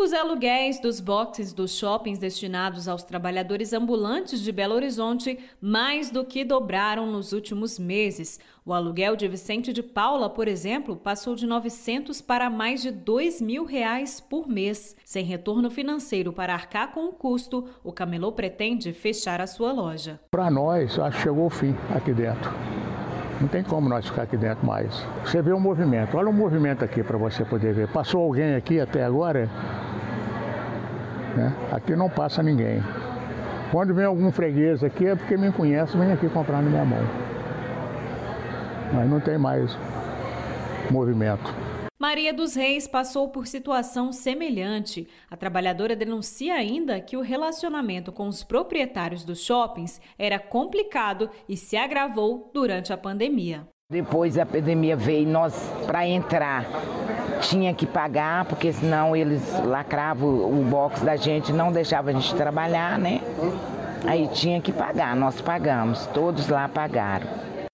Os aluguéis dos boxes dos shoppings destinados aos trabalhadores ambulantes de Belo Horizonte mais do que dobraram nos últimos meses. O aluguel de Vicente de Paula, por exemplo, passou de 900 para mais de 2 mil reais por mês. Sem retorno financeiro para arcar com o custo, o camelô pretende fechar a sua loja. Para nós, acho que chegou o fim aqui dentro. Não tem como nós ficar aqui dentro mais. Você vê o movimento, olha o movimento aqui para você poder ver. Passou alguém aqui até agora? Né? Aqui não passa ninguém. Quando vem algum freguês aqui é porque me conhece, vem aqui comprar na minha mão. Mas não tem mais movimento. Maria dos Reis passou por situação semelhante. A trabalhadora denuncia ainda que o relacionamento com os proprietários dos shoppings era complicado e se agravou durante a pandemia. Depois a pandemia veio, nós para entrar tinha que pagar, porque senão eles lacravam o box da gente, não deixavam a gente trabalhar, né? Aí tinha que pagar, nós pagamos, todos lá pagaram.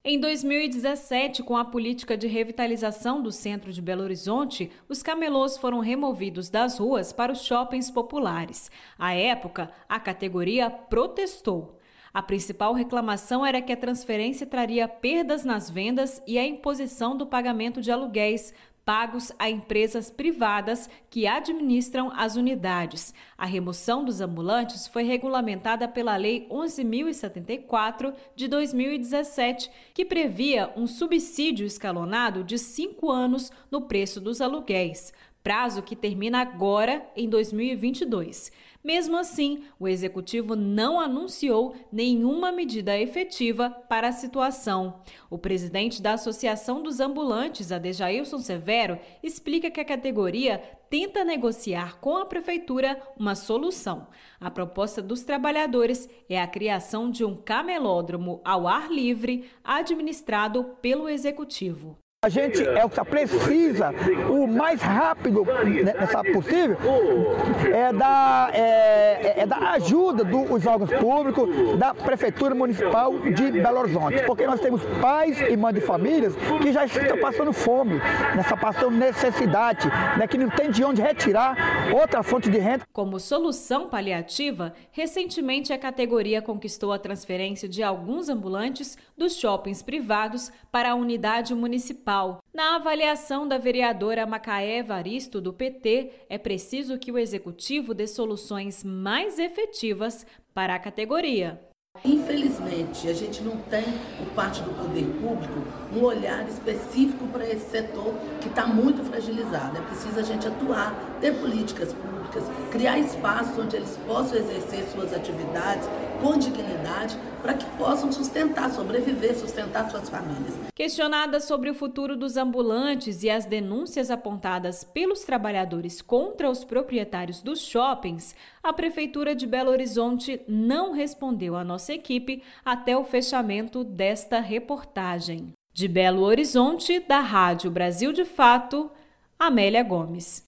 Em 2017, com a política de revitalização do centro de Belo Horizonte, os camelôs foram removidos das ruas para os shoppings populares. À época, a categoria protestou. A principal reclamação era que a transferência traria perdas nas vendas e a imposição do pagamento de aluguéis, pagos a empresas privadas que administram as unidades. A remoção dos ambulantes foi regulamentada pela Lei 11.074 de 2017, que previa um subsídio escalonado de cinco anos no preço dos aluguéis prazo que termina agora em 2022. Mesmo assim, o executivo não anunciou nenhuma medida efetiva para a situação. O presidente da Associação dos Ambulantes, Adejailson Severo, explica que a categoria tenta negociar com a prefeitura uma solução. A proposta dos trabalhadores é a criação de um camelódromo ao ar livre administrado pelo executivo. A gente é o que precisa, o mais rápido nessa possível, é da, é, é da ajuda dos órgãos públicos, da Prefeitura Municipal de Belo Horizonte. Porque nós temos pais e mães de famílias que já estão passando fome, nessa passando necessidade, né, que não tem de onde retirar outra fonte de renda. Como solução paliativa, recentemente a categoria conquistou a transferência de alguns ambulantes dos shoppings privados para a unidade municipal Na avaliação da vereadora Macaé Evaristo, do PT, é preciso que o executivo dê soluções mais efetivas para a categoria. Infelizmente, a gente não tem, por parte do poder público, um olhar específico para esse setor que está muito fragilizado. É preciso a gente atuar, ter políticas públicas, criar espaços onde eles possam exercer suas atividades com dignidade para que possam sustentar, sobreviver, sustentar suas famílias. Questionada sobre o futuro dos ambulantes e as denúncias apontadas pelos trabalhadores contra os proprietários dos shoppings, a Prefeitura de Belo Horizonte não respondeu à nossa equipe até o fechamento desta reportagem. De Belo Horizonte, da Rádio Brasil de Fato, Amélia Gomes.